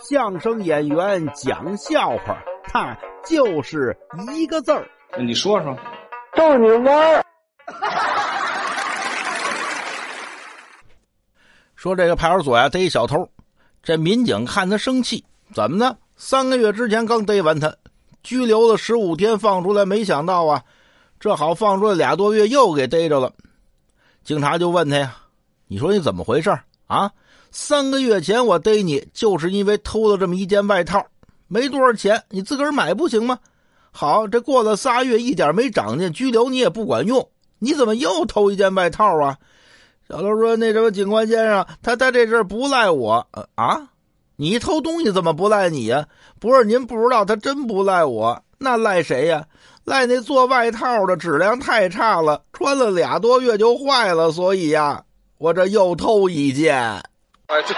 相声演员讲笑话，他就是一个字儿。你说说，逗你玩儿。说这个派出所呀逮一小偷，这民警看他生气，怎么呢？三个月之前刚逮完他，拘留了十五天，放出来，没想到啊，这好放出来俩多月又给逮着了。警察就问他呀：“你说你怎么回事啊？三个月前我逮你，就是因为偷了这么一件外套，没多少钱，你自个儿买不行吗？好，这过了仨月，一点没长进，拘留你也不管用，你怎么又偷一件外套啊？”小刘说：“那什么，警官先生，他他这事不赖我啊！你偷东西怎么不赖你呀？不是您不知道，他真不赖我，那赖谁呀？赖那做外套的质量太差了，穿了俩多月就坏了，所以呀，我这又偷一件。啊这